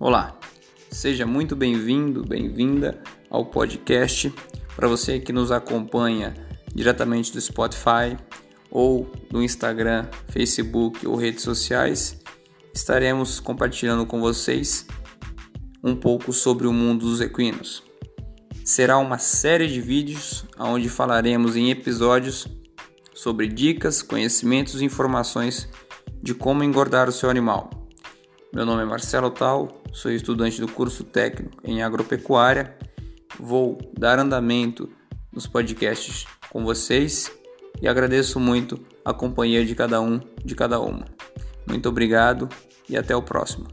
Olá, seja muito bem-vindo, bem-vinda ao podcast. Para você que nos acompanha diretamente do Spotify ou do Instagram, Facebook ou redes sociais, estaremos compartilhando com vocês um pouco sobre o mundo dos equinos. Será uma série de vídeos onde falaremos em episódios sobre dicas, conhecimentos e informações de como engordar o seu animal. Meu nome é Marcelo Tal, sou estudante do curso técnico em agropecuária. Vou dar andamento nos podcasts com vocês e agradeço muito a companhia de cada um, de cada uma. Muito obrigado e até o próximo.